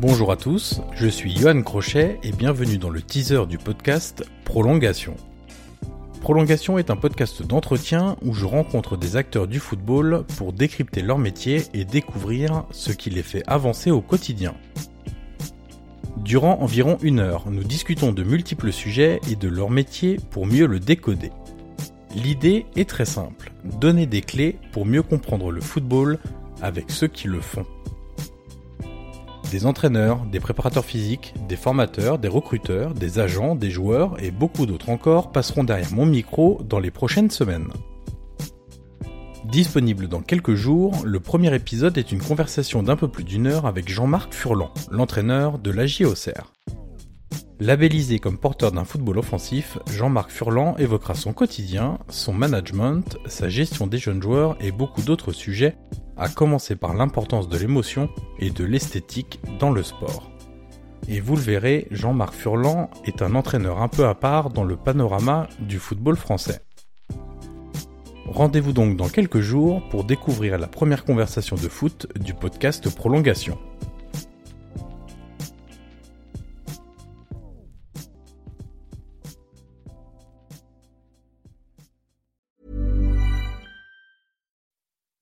Bonjour à tous, je suis Johan Crochet et bienvenue dans le teaser du podcast Prolongation. Prolongation est un podcast d'entretien où je rencontre des acteurs du football pour décrypter leur métier et découvrir ce qui les fait avancer au quotidien. Durant environ une heure, nous discutons de multiples sujets et de leur métier pour mieux le décoder. L'idée est très simple, donner des clés pour mieux comprendre le football avec ceux qui le font. Des entraîneurs, des préparateurs physiques, des formateurs, des recruteurs, des agents, des joueurs et beaucoup d'autres encore passeront derrière mon micro dans les prochaines semaines. Disponible dans quelques jours, le premier épisode est une conversation d'un peu plus d'une heure avec Jean-Marc Furlan, l'entraîneur de l'AJ Auxerre. Labellisé comme porteur d'un football offensif, Jean-Marc Furlan évoquera son quotidien, son management, sa gestion des jeunes joueurs et beaucoup d'autres sujets, à commencer par l'importance de l'émotion et de l'esthétique dans le sport. Et vous le verrez, Jean-Marc Furlan est un entraîneur un peu à part dans le panorama du football français. Rendez-vous donc dans quelques jours pour découvrir la première conversation de foot du podcast Prolongation.